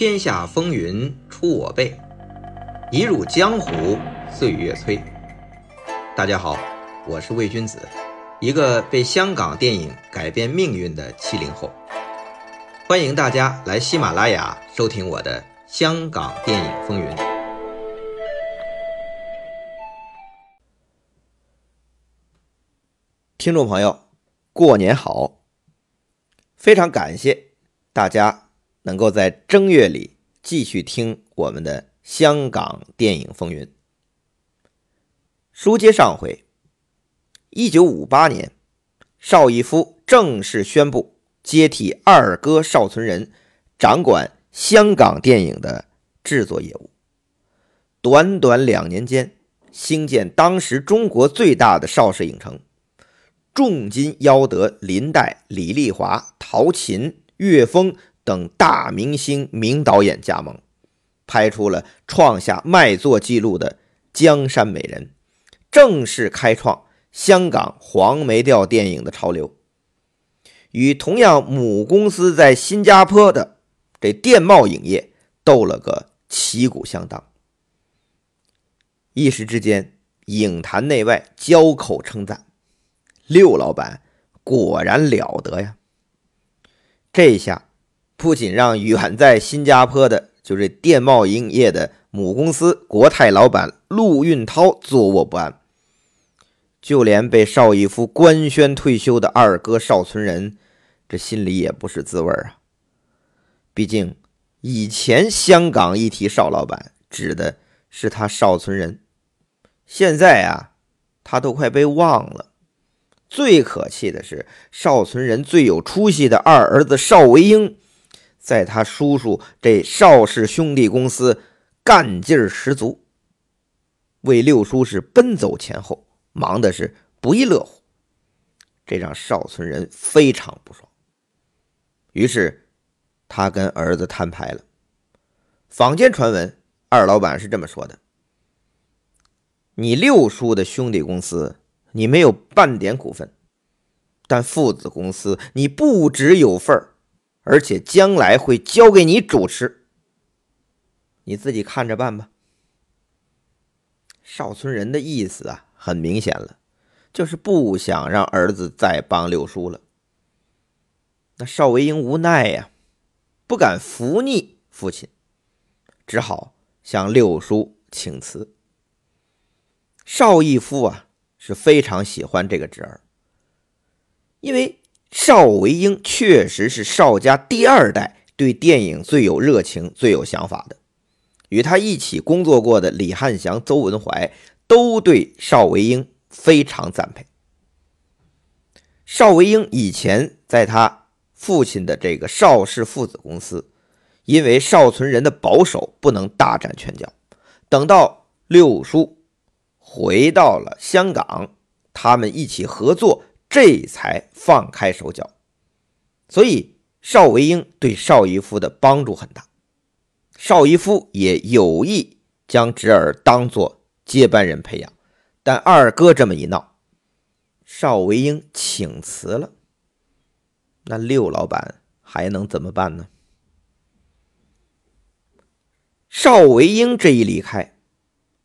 天下风云出我辈，一入江湖岁月催。大家好，我是魏君子，一个被香港电影改变命运的七零后。欢迎大家来喜马拉雅收听我的《香港电影风云》。听众朋友，过年好！非常感谢大家。能够在正月里继续听我们的香港电影风云。书接上回，一九五八年，邵逸夫正式宣布接替二哥邵存仁，掌管香港电影的制作业务。短短两年间，兴建当时中国最大的邵氏影城，重金邀得林黛、李丽华、陶琴、岳峰。等大明星、名导演加盟，拍出了创下卖座纪录的《江山美人》，正式开创香港黄梅调电影的潮流。与同样母公司在新加坡的这电贸影业斗了个旗鼓相当，一时之间，影坛内外交口称赞：“六老板果然了得呀！”这下。不仅让远在新加坡的，就是电贸营业的母公司国泰老板陆运涛坐卧不安，就连被邵逸夫官宣退休的二哥邵存仁，这心里也不是滋味啊。毕竟以前香港一提邵老板，指的是他邵存仁，现在啊，他都快被忘了。最可气的是，邵存仁最有出息的二儿子邵维英。在他叔叔这邵氏兄弟公司干劲儿十足，为六叔是奔走前后，忙的是不亦乐乎，这让邵存仁非常不爽。于是他跟儿子摊牌了。坊间传闻，二老板是这么说的：“你六叔的兄弟公司，你没有半点股份，但父子公司你不只有份儿。”而且将来会交给你主持，你自己看着办吧。邵村人的意思啊，很明显了，就是不想让儿子再帮六叔了。那邵维英无奈呀，不敢服逆父亲，只好向六叔请辞。邵逸夫啊，是非常喜欢这个侄儿，因为。邵维英确实是邵家第二代对电影最有热情、最有想法的。与他一起工作过的李汉祥、邹文怀都对邵维英非常赞佩。邵维英以前在他父亲的这个邵氏父子公司，因为邵存仁的保守，不能大展拳脚。等到六叔回到了香港，他们一起合作。这才放开手脚，所以邵维英对邵逸夫的帮助很大。邵逸夫也有意将侄儿当做接班人培养，但二哥这么一闹，邵维英请辞了。那六老板还能怎么办呢？邵维英这一离开，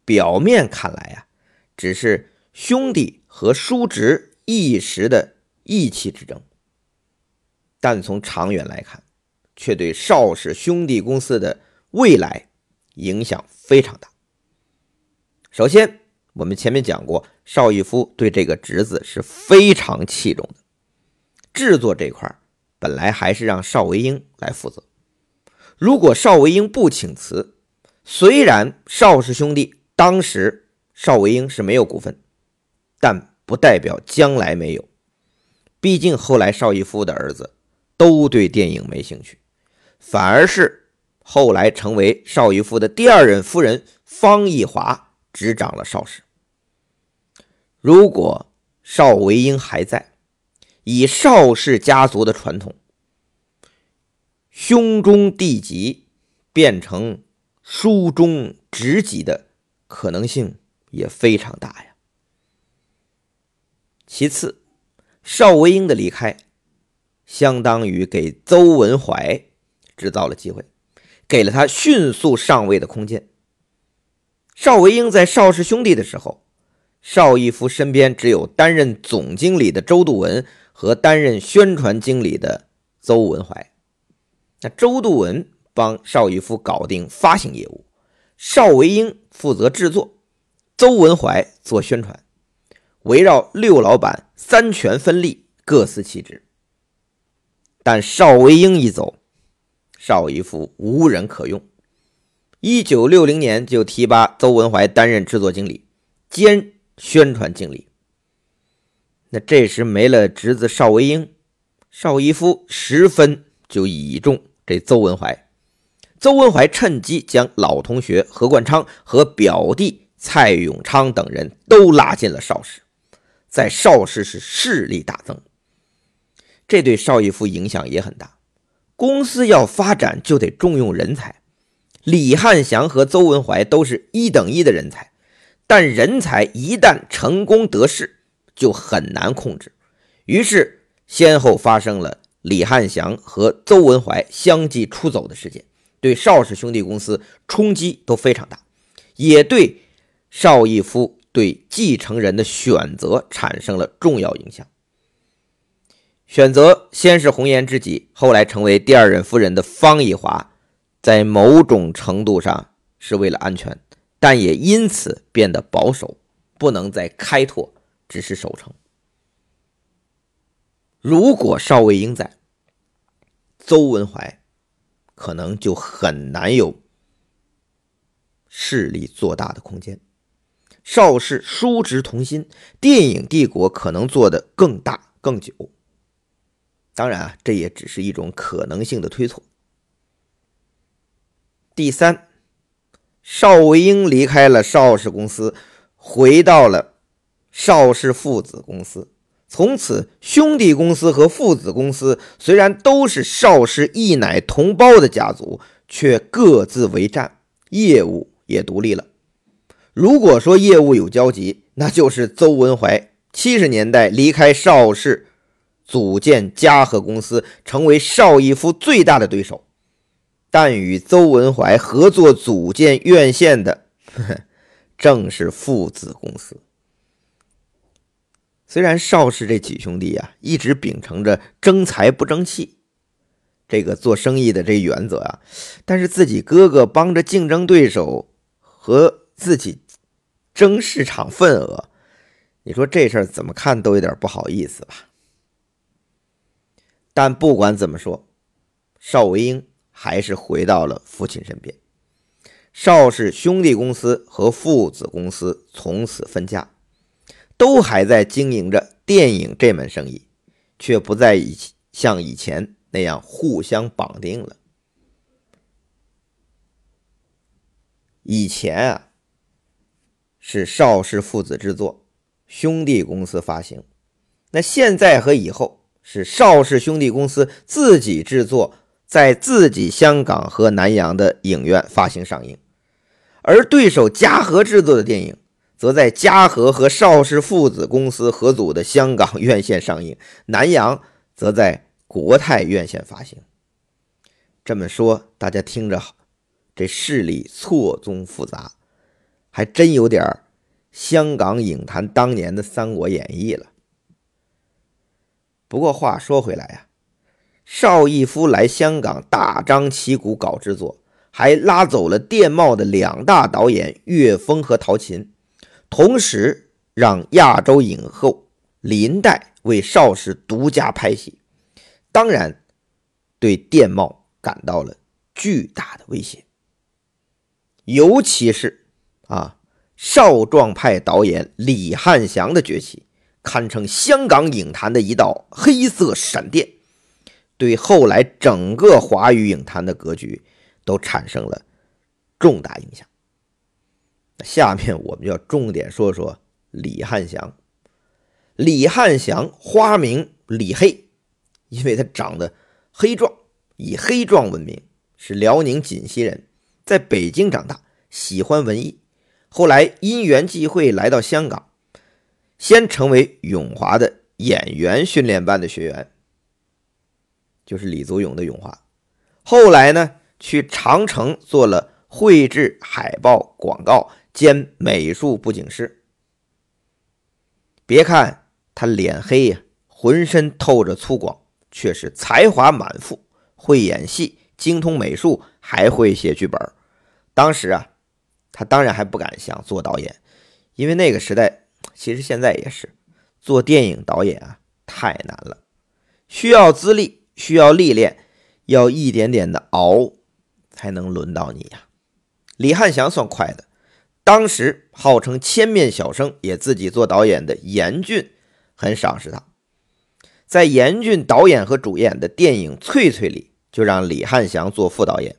表面看来啊，只是兄弟和叔侄。一时的意气之争，但从长远来看，却对邵氏兄弟公司的未来影响非常大。首先，我们前面讲过，邵逸夫对这个侄子是非常器重的。制作这块本来还是让邵维英来负责。如果邵维英不请辞，虽然邵氏兄弟当时邵维英是没有股份，但。不代表将来没有，毕竟后来邵逸夫的儿子都对电影没兴趣，反而是后来成为邵逸夫的第二任夫人方逸华执掌了邵氏。如果邵维英还在，以邵氏家族的传统，兄终弟及变成叔中侄及的可能性也非常大呀。其次，邵维英的离开，相当于给邹文怀制造了机会。给了他迅速上位的空间。邵维英在邵氏兄弟的时候，邵逸夫身边只有担任总经理的周度文和担任宣传经理的邹文怀。那周度文帮邵逸夫搞定发行业务，邵维英负责制作，邹文怀做宣传，围绕六老板三权分立，各司其职。但邵维英一走，邵逸夫无人可用。一九六零年就提拔邹文怀担任制作经理兼宣传经理。那这时没了侄子邵维英，邵逸夫十分就倚重这邹文怀。邹文怀趁机将老同学何冠昌和表弟蔡永昌等人都拉进了邵氏，在邵氏是势力大增。这对邵逸夫影响也很大。公司要发展，就得重用人才。李汉祥和邹文怀都是一等一的人才，但人才一旦成功得势，就很难控制。于是，先后发生了李汉祥和邹文怀相继出走的事件，对邵氏兄弟公司冲击都非常大，也对邵逸夫对继承人的选择产生了重要影响。选择先是红颜知己，后来成为第二任夫人的方逸华，在某种程度上是为了安全，但也因此变得保守，不能再开拓，只是守城。如果少卫英在，邹文怀可能就很难有势力做大的空间。邵氏叔侄同心，电影帝国可能做得更大更久。当然啊，这也只是一种可能性的推测。第三，邵维英离开了邵氏公司，回到了邵氏父子公司。从此，兄弟公司和父子公司虽然都是邵氏一奶同胞的家族，却各自为战，业务也独立了。如果说业务有交集，那就是邹文怀七十年代离开邵氏。组建嘉禾公司，成为邵逸夫最大的对手。但与邹文怀合作组建院线的，呵 呵正是父子公司。虽然邵氏这几兄弟啊，一直秉承着争财不争气这个做生意的这原则啊，但是自己哥哥帮着竞争对手和自己争市场份额，你说这事儿怎么看都有点不好意思吧？但不管怎么说，邵维英还是回到了父亲身边。邵氏兄弟公司和父子公司从此分家，都还在经营着电影这门生意，却不再以像以前那样互相绑定了。以前啊，是邵氏父子制作，兄弟公司发行，那现在和以后。是邵氏兄弟公司自己制作，在自己香港和南洋的影院发行上映，而对手嘉禾制作的电影，则在嘉禾和邵氏父子公司合组的香港院线上映，南洋则在国泰院线发行。这么说，大家听着，这势力错综复杂，还真有点香港影坛当年的《三国演义》了。不过话说回来呀，邵逸夫来香港大张旗鼓搞制作，还拉走了电懋的两大导演岳峰和陶琴，同时让亚洲影后林黛为邵氏独家拍戏，当然对电懋感到了巨大的威胁。尤其是啊，少壮派导演李汉祥的崛起。堪称香港影坛的一道黑色闪电，对后来整个华语影坛的格局都产生了重大影响。下面我们要重点说说李汉祥。李汉祥花名李黑，因为他长得黑壮，以黑壮闻名，是辽宁锦西人，在北京长大，喜欢文艺，后来因缘际会来到香港。先成为永华的演员训练班的学员，就是李祖勇的永华。后来呢，去长城做了绘制海报、广告兼美术布景师。别看他脸黑呀，浑身透着粗犷，却是才华满腹，会演戏，精通美术，还会写剧本。当时啊，他当然还不敢想做导演，因为那个时代，其实现在也是做电影导演啊，太难了，需要资历，需要历练，要一点点的熬，才能轮到你呀。李汉祥算快的。当时号称千面小生，也自己做导演的严俊很赏识他，在严俊导演和主演的电影《翠翠》里，就让李汉祥做副导演。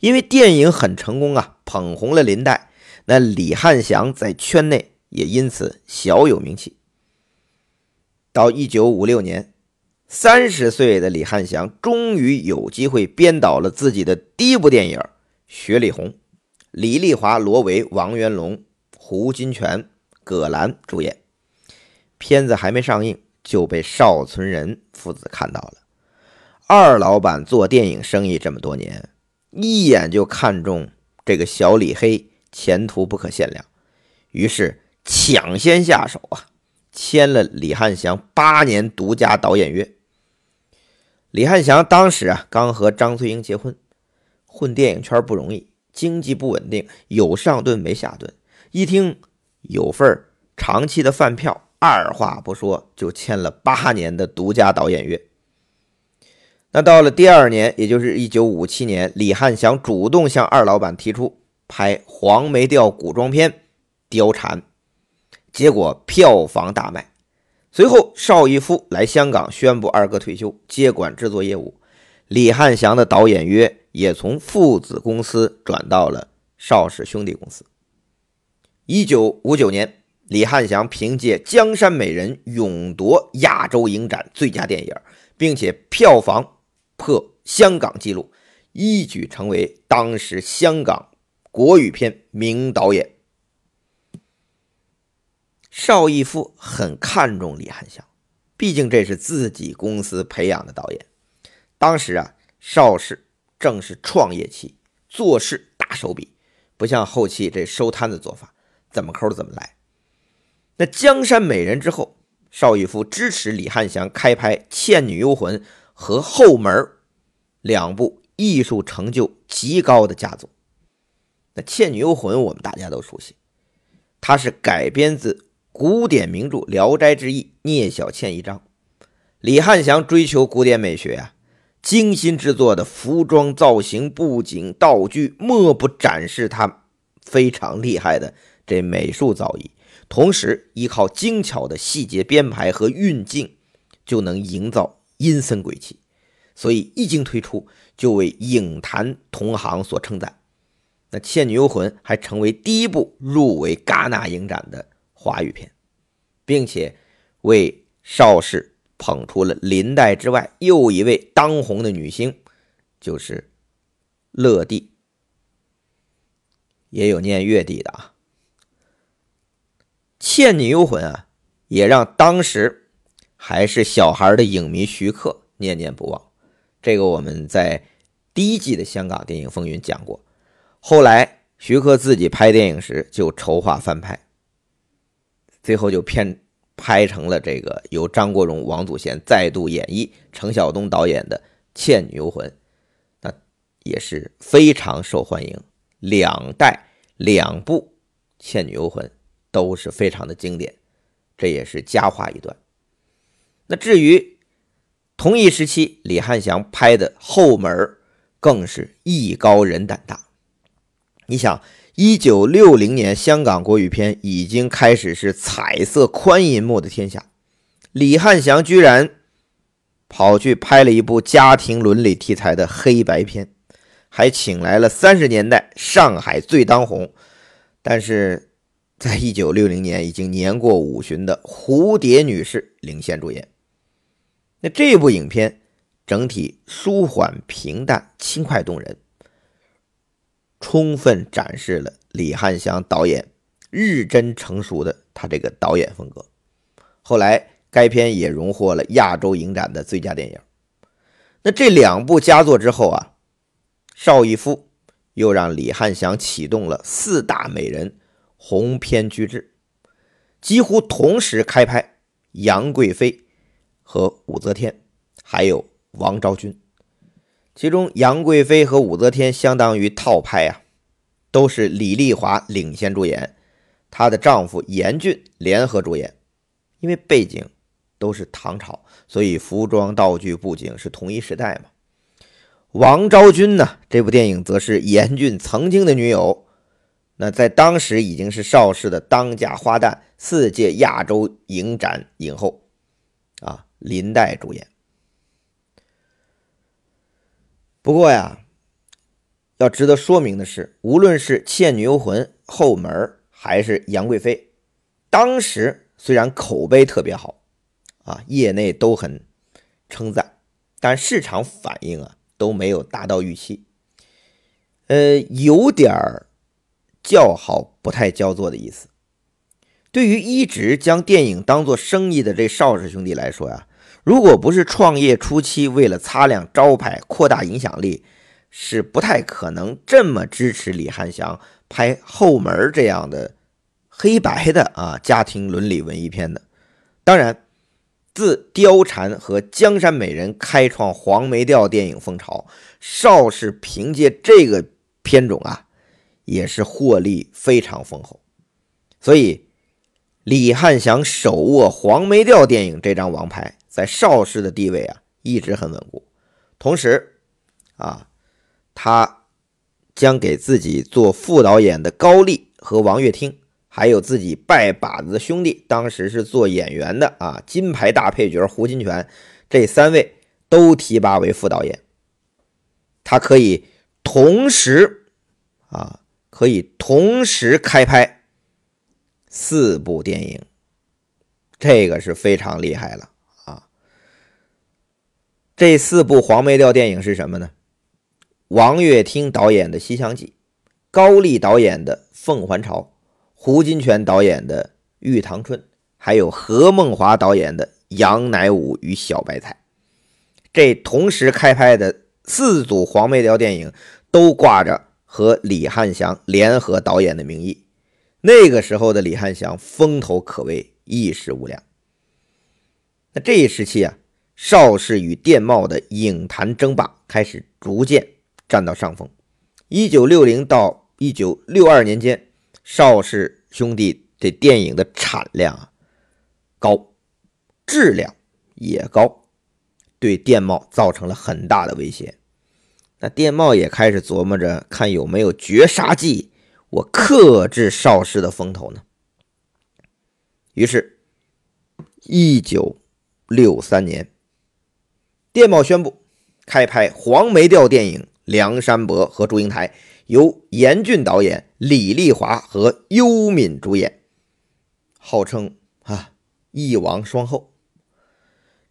因为电影很成功啊，捧红了林黛，那李汉祥在圈内也因此小有名气。到一九五六年，三十岁的李汉祥终于有机会编导了自己的第一部电影《雪里红》。李丽华、罗维、王元龙、胡金铨、葛兰主演，片子还没上映就被邵存仁父子看到了。二老板做电影生意这么多年，一眼就看中这个小李黑，前途不可限量，于是抢先下手啊，签了李汉祥八年独家导演约。李汉祥当时啊，刚和张翠英结婚，混电影圈不容易。经济不稳定，有上顿没下顿。一听有份长期的饭票，二话不说就签了八年的独家导演约。那到了第二年，也就是一九五七年，李汉祥主动向二老板提出拍黄梅调古装片《貂蝉》，结果票房大卖。随后，邵逸夫来香港宣布二哥退休，接管制作业务。李汉祥的导演约。也从父子公司转到了邵氏兄弟公司。一九五九年，李汉祥凭借《江山美人》勇夺亚洲影展最佳电影，并且票房破香港纪录，一举成为当时香港国语片名导演。邵逸夫很看重李汉祥，毕竟这是自己公司培养的导演。当时啊，邵氏。正是创业期，做事大手笔，不像后期这收摊子做法，怎么抠怎么来。那江山美人之后，邵逸夫支持李汉祥开拍《倩女幽魂》和《后门》两部艺术成就极高的佳作。那《倩女幽魂》我们大家都熟悉，它是改编自古典名著《聊斋志异》聂小倩一章。李汉祥追求古典美学啊。精心制作的服装造型、布景、道具，莫不展示他非常厉害的这美术造诣。同时，依靠精巧的细节编排和运镜，就能营造阴森鬼气。所以一经推出，就为影坛同行所称赞。那《倩女幽魂》还成为第一部入围戛纳影展的华语片，并且为邵氏。捧出了林黛之外又一位当红的女星，就是乐蒂，也有念乐蒂的啊。《倩女幽魂》啊，也让当时还是小孩的影迷徐克念念不忘。这个我们在第一季的香港电影风云讲过。后来徐克自己拍电影时就筹划翻拍，最后就片。拍成了这个由张国荣、王祖贤再度演绎、程晓东导演的《倩女幽魂》，那也是非常受欢迎。两代两部《倩女幽魂》都是非常的经典，这也是佳话一段。那至于同一时期李汉祥拍的《后门》，更是艺高人胆大。你想。一九六零年，香港国语片已经开始是彩色宽银幕的天下。李汉祥居然跑去拍了一部家庭伦理题材的黑白片，还请来了三十年代上海最当红，但是在一九六零年已经年过五旬的蝴蝶女士领衔主演。那这部影片整体舒缓平淡、轻快动人。充分展示了李汉祥导演日臻成熟的他这个导演风格。后来该片也荣获了亚洲影展的最佳电影。那这两部佳作之后啊，邵逸夫又让李汉祥启动了四大美人鸿篇巨制，几乎同时开拍杨贵妃和武则天，还有王昭君。其中，杨贵妃和武则天相当于套拍啊，都是李丽华领衔主演，她的丈夫严俊联合主演。因为背景都是唐朝，所以服装、道具、布景是同一时代嘛。王昭君呢，这部电影则是严俊曾经的女友，那在当时已经是邵氏的当家花旦，四届亚洲影展影后啊，林黛主演。不过呀，要值得说明的是，无论是《倩女幽魂》后门还是杨贵妃，当时虽然口碑特别好，啊，业内都很称赞，但市场反应啊都没有达到预期，呃，有点儿叫好不太叫座的意思。对于一直将电影当做生意的这邵氏兄弟来说呀。如果不是创业初期为了擦亮招牌、扩大影响力，是不太可能这么支持李汉祥拍《后门》这样的黑白的啊家庭伦理文艺片的。当然，自《貂蝉》和《江山美人》开创黄梅调电影风潮，邵氏凭借这个片种啊，也是获利非常丰厚。所以，李汉祥手握黄梅调电影这张王牌。在邵氏的地位啊，一直很稳固。同时，啊，他将给自己做副导演的高丽和王跃汀，还有自己拜把子的兄弟，当时是做演员的啊，金牌大配角胡金铨，这三位都提拔为副导演。他可以同时啊，可以同时开拍四部电影，这个是非常厉害了啊。这四部黄梅调电影是什么呢？王跃汀导演的《西厢记》，高丽导演的《凤还巢》，胡金铨导演的《玉堂春》，还有何梦华导演的《杨乃武与小白菜》。这同时开拍的四组黄梅调电影，都挂着和李汉祥联合导演的名义。那个时候的李汉祥风头可谓一时无两。那这一时期啊。邵氏与电懋的影坛争霸开始逐渐占到上风。一九六零到一九六二年间，邵氏兄弟这电影的产量啊高，质量也高，对电懋造成了很大的威胁。那电懋也开始琢磨着，看有没有绝杀计，我克制邵氏的风头呢？于是，一九六三年。电懋宣布开拍黄梅调电影《梁山伯和祝英台》，由严俊导演、李丽华和尤敏主演，号称啊一王双后。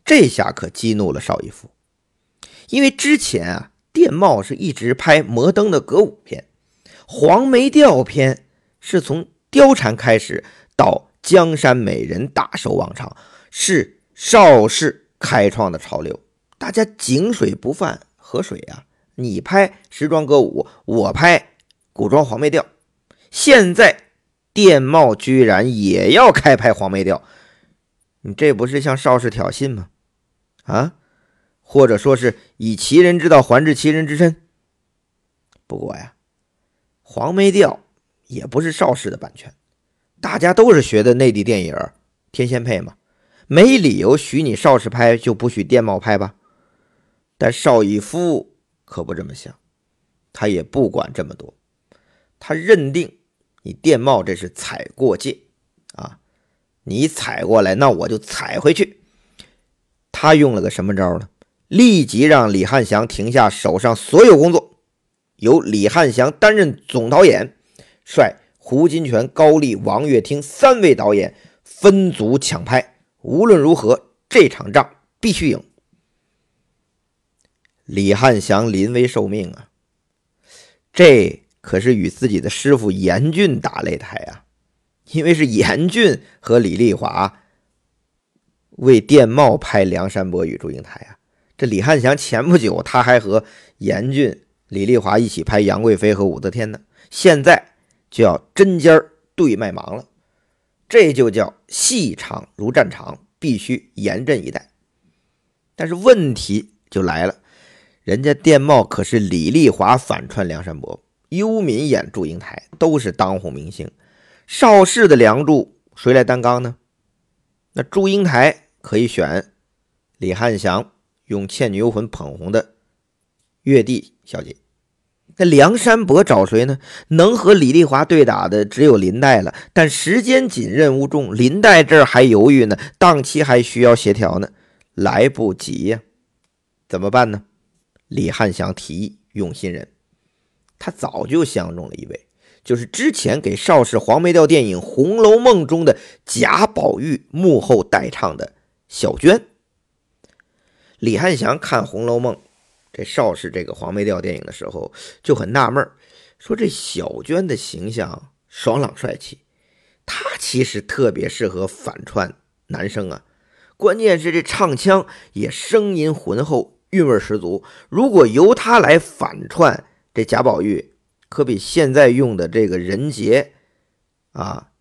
这下可激怒了邵逸夫，因为之前啊电懋是一直拍摩登的歌舞片，黄梅调篇是从貂蝉开始到江山美人大收网场，是邵氏开创的潮流。大家井水不犯河水啊！你拍时装歌舞，我拍古装黄梅调。现在电懋居然也要开拍黄梅调，你这不是向邵氏挑衅吗？啊，或者说是以其人之道还治其人之身？不过呀，黄梅调也不是邵氏的版权，大家都是学的内地电影天仙配嘛，没理由许你邵氏拍就不许电懋拍吧？但邵逸夫可不这么想，他也不管这么多，他认定你电懋这是踩过界啊，你踩过来，那我就踩回去。他用了个什么招呢？立即让李汉祥停下手上所有工作，由李汉祥担任总导演，率胡金铨、高丽、王跃汀三位导演分组抢拍。无论如何，这场仗必须赢。李汉祥临危受命啊，这可是与自己的师傅严俊打擂台啊！因为是严俊和李丽华为电懋拍《梁山伯与祝英台》啊。这李汉祥前不久他还和严俊李丽华一起拍杨贵妃和武则天呢，现在就要针尖对麦芒了，这就叫戏场如战场，必须严阵以待。但是问题就来了，人家电懋可是李丽华反串梁山伯，幽敏演祝英台，都是当红明星。邵氏的梁祝谁来担纲呢？那祝英台可以选李汉祥用《倩女幽魂》捧红的月帝小姐。那梁山伯找谁呢？能和李丽华对打的只有林黛了。但时间紧，任务重，林黛这儿还犹豫呢，档期还需要协调呢。来不及呀，怎么办呢？李汉祥提议用新人，他早就相中了一位，就是之前给邵氏黄梅调电影《红楼梦》中的贾宝玉幕后代唱的小娟。李汉祥看《红楼梦》这邵氏这个黄梅调电影的时候就很纳闷，说这小娟的形象爽朗帅气，她其实特别适合反串男生啊。关键是这唱腔也声音浑厚，韵味十足。如果由他来反串这贾宝玉，可比现在用的这个任杰啊，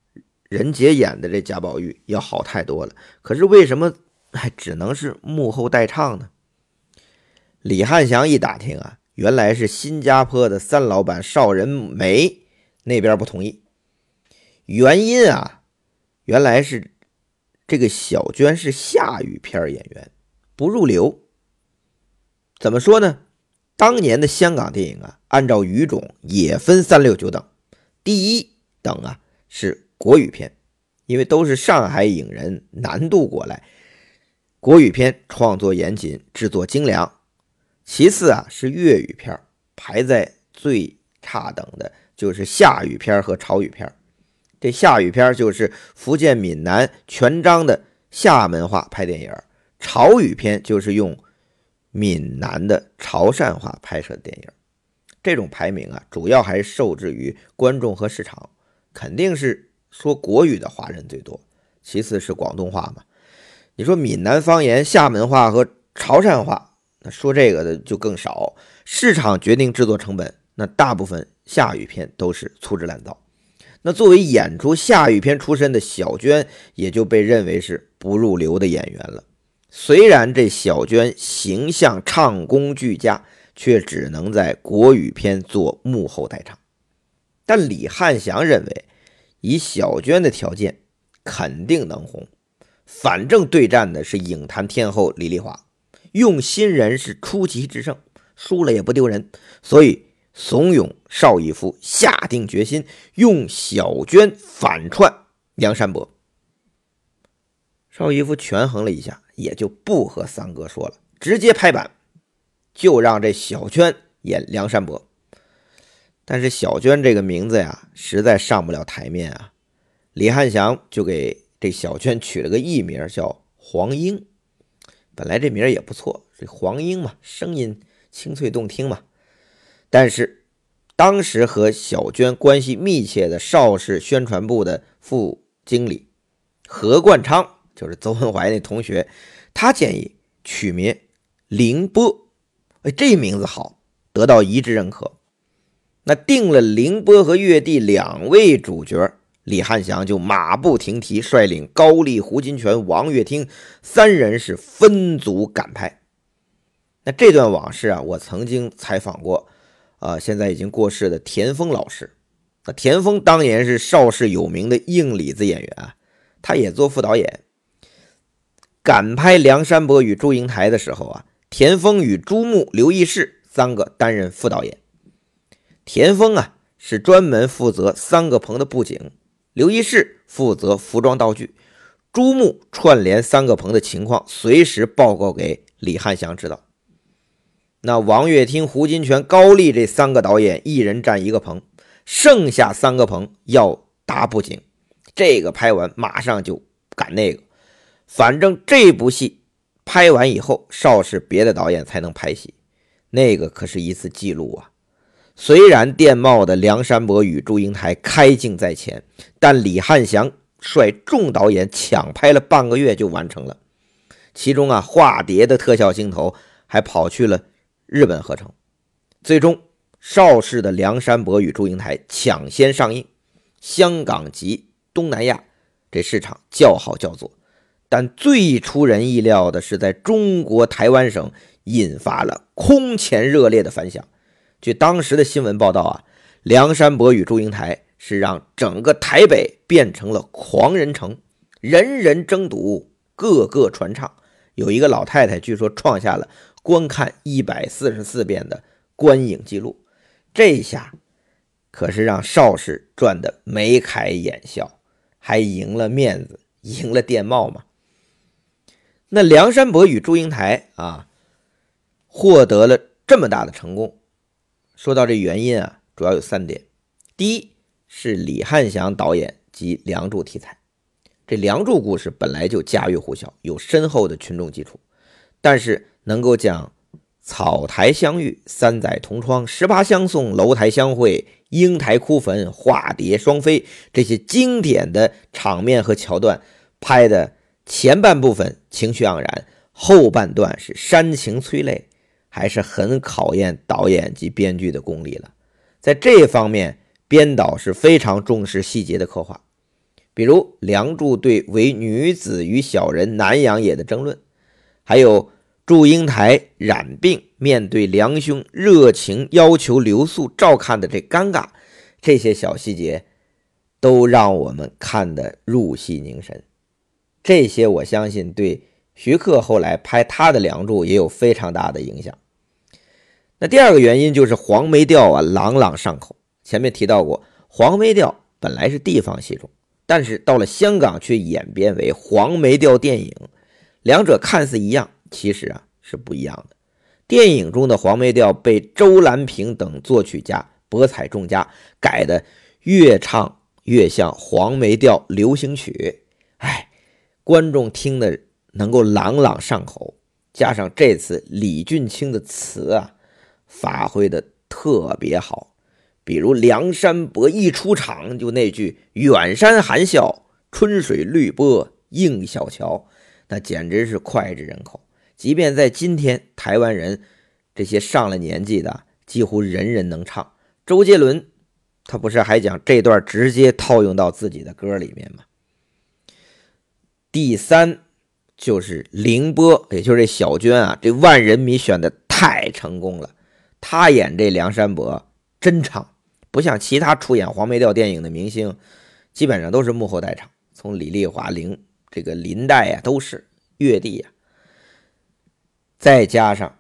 任杰演的这贾宝玉要好太多了。可是为什么还只能是幕后代唱呢？李汉祥一打听啊，原来是新加坡的三老板邵仁梅那边不同意。原因啊，原来是。这个小娟是下雨片演员，不入流。怎么说呢？当年的香港电影啊，按照语种也分三六九等。第一等啊是国语片，因为都是上海影人南渡过来，国语片创作严谨，制作精良。其次啊是粤语片，排在最差等的就是夏雨片和潮语片。这夏雨片就是福建闽南全章的厦门话拍电影，潮语片就是用闽南的潮汕话拍摄的电影。这种排名啊，主要还是受制于观众和市场，肯定是说国语的华人最多，其次是广东话嘛。你说闽南方言、厦门话和潮汕话，那说这个的就更少。市场决定制作成本，那大部分下雨片都是粗制滥造。那作为演出下雨片出身的小娟，也就被认为是不入流的演员了。虽然这小娟形象唱功俱佳，却只能在国语片做幕后代唱。但李汉祥认为，以小娟的条件，肯定能红。反正对战的是影坛天后李丽华，用新人是出奇制胜，输了也不丢人。所以。怂恿邵逸夫下定决心用小娟反串梁山伯。邵逸夫权衡了一下，也就不和三哥说了，直接拍板，就让这小娟演梁山伯。但是小娟这个名字呀，实在上不了台面啊。李汉祥就给这小娟取了个艺名，叫黄英。本来这名儿也不错，这黄莺嘛，声音清脆动听嘛。但是，当时和小娟关系密切的邵氏宣传部的副经理何冠昌，就是邹文怀那同学，他建议取名凌波。哎，这名字好，得到一致认可。那定了凌波和月帝两位主角，李汉祥就马不停蹄率领高丽、胡金铨、王乐听三人是分组赶拍。那这段往事啊，我曾经采访过。啊，现在已经过世的田丰老师，那田丰当年是邵氏有名的硬里子演员啊，他也做副导演。赶拍《梁山伯与祝英台》的时候啊，田丰与朱穆、刘义士三个担任副导演。田丰啊是专门负责三个棚的布景，刘义士负责服装道具，朱穆串联三个棚的情况，随时报告给李汉祥知道。那王乐听、胡金铨、高丽这三个导演，一人占一个棚，剩下三个棚要搭布景。这个拍完马上就赶那个，反正这部戏拍完以后，邵氏别的导演才能拍戏。那个可是一次记录啊！虽然电报的《梁山伯与祝英台》开镜在前，但李汉祥率众导演抢拍了半个月就完成了。其中啊，化蝶的特效镜头还跑去了。日本合成，最终邵氏的《梁山伯与祝英台》抢先上映，香港及东南亚这市场叫好叫座。但最出人意料的是，在中国台湾省引发了空前热烈的反响。据当时的新闻报道啊，《梁山伯与祝英台》是让整个台北变成了狂人城，人人争睹，个个传唱。有一个老太太据说创下了观看一百四十四遍的观影记录。这下可是让邵氏赚得眉开眼笑，还赢了面子，赢了电报嘛。那梁山伯与祝英台啊，获得了这么大的成功，说到这原因啊，主要有三点。第一是李汉祥导演及梁祝题材，这梁祝故事本来就家喻户晓，有深厚的群众基础，但是能够将草台相遇、三载同窗、十八相送、楼台相会、英台哭坟、化蝶双飞这些经典的场面和桥段拍的。前半部分情绪盎然，后半段是煽情催泪，还是很考验导演及编剧的功力了。在这方面，编导是非常重视细节的刻画，比如梁祝对为女子与小人难养也的争论，还有祝英台染病面对梁兄热情要求留宿照看的这尴尬，这些小细节都让我们看得入戏凝神。这些我相信对徐克后来拍他的《梁祝》也有非常大的影响。那第二个原因就是黄梅调啊，朗朗上口。前面提到过，黄梅调本来是地方戏种，但是到了香港却演变为黄梅调电影，两者看似一样，其实啊是不一样的。电影中的黄梅调被周兰萍等作曲家博采众家改的越唱越像黄梅调流行曲，哎。观众听的能够朗朗上口，加上这次李俊清的词啊，发挥的特别好。比如梁山伯一出场就那句“远山含笑，春水绿波映小桥”，那简直是脍炙人口。即便在今天，台湾人这些上了年纪的几乎人人能唱。周杰伦他不是还讲这段直接套用到自己的歌里面吗？第三就是凌波，也就是这小娟啊，这万人迷选的太成功了。她演这梁山伯真唱，不像其他出演黄梅调电影的明星，基本上都是幕后代唱。从李丽华、林这个林黛呀，都是月帝呀。再加上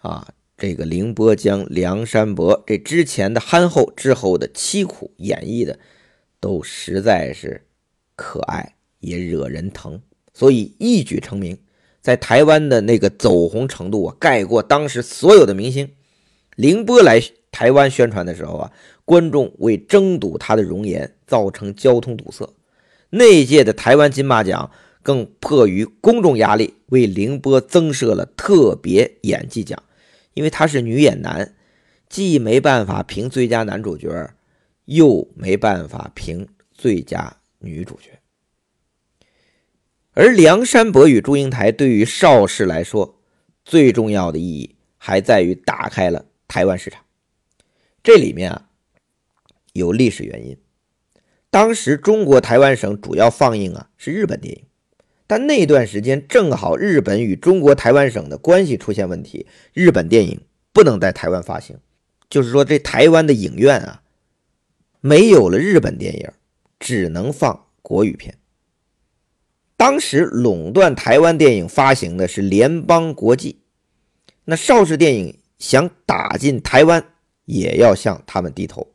啊，这个凌波将梁山伯这之前的憨厚之后的凄苦演绎的，都实在是可爱。也惹人疼，所以一举成名，在台湾的那个走红程度啊，盖过当时所有的明星。凌波来台湾宣传的时候啊，观众为争睹他的容颜，造成交通堵塞。那届的台湾金马奖更迫于公众压力，为凌波增设了特别演技奖，因为他是女演男，既没办法评最佳男主角，又没办法评最佳女主角。而《梁山伯与祝英台》对于邵氏来说，最重要的意义还在于打开了台湾市场。这里面啊有历史原因。当时中国台湾省主要放映啊是日本电影，但那段时间正好日本与中国台湾省的关系出现问题，日本电影不能在台湾发行，就是说这台湾的影院啊没有了日本电影，只能放国语片。当时垄断台湾电影发行的是联邦国际，那邵氏电影想打进台湾，也要向他们低头。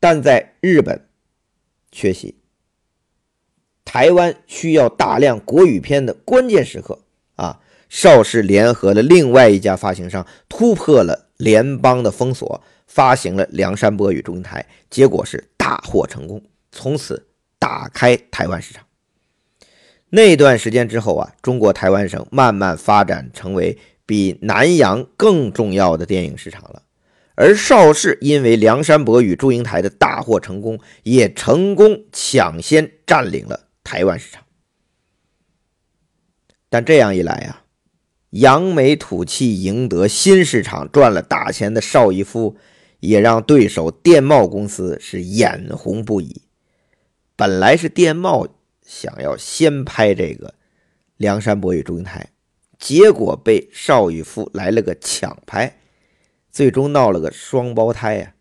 但在日本缺席，台湾需要大量国语片的关键时刻啊，邵氏联合了另外一家发行商，突破了联邦的封锁，发行了《梁山伯与祝英台》，结果是大获成功，从此打开台湾市场。那段时间之后啊，中国台湾省慢慢发展成为比南洋更重要的电影市场了。而邵氏因为《梁山伯与祝英台》的大获成功，也成功抢先占领了台湾市场。但这样一来啊，扬眉吐气赢得新市场赚了大钱的邵逸夫，也让对手电贸公司是眼红不已。本来是电贸想要先拍这个《梁山伯与祝英台》，结果被邵逸夫来了个抢拍，最终闹了个双胞胎呀。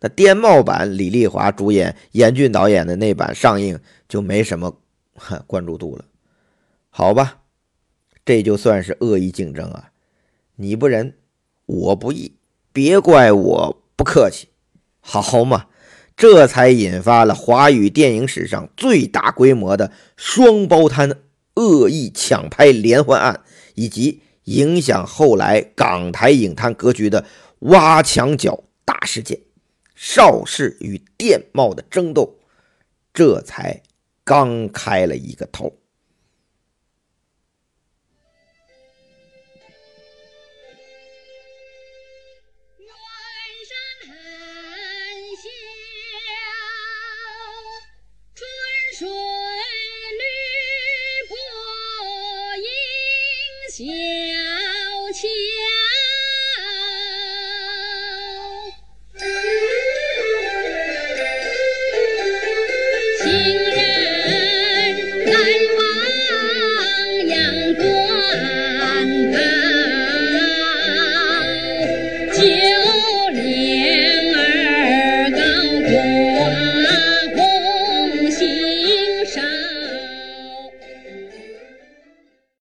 那电贸版李丽华主演、严俊导演的那版上映就没什么关注度了。好吧，这就算是恶意竞争啊！你不仁，我不义，别怪我不客气，好嘛？这才引发了华语电影史上最大规模的双胞胎恶意抢拍连环案，以及影响后来港台影坛格局的挖墙脚大事件——邵氏与电贸的争斗，这才刚开了一个头。情。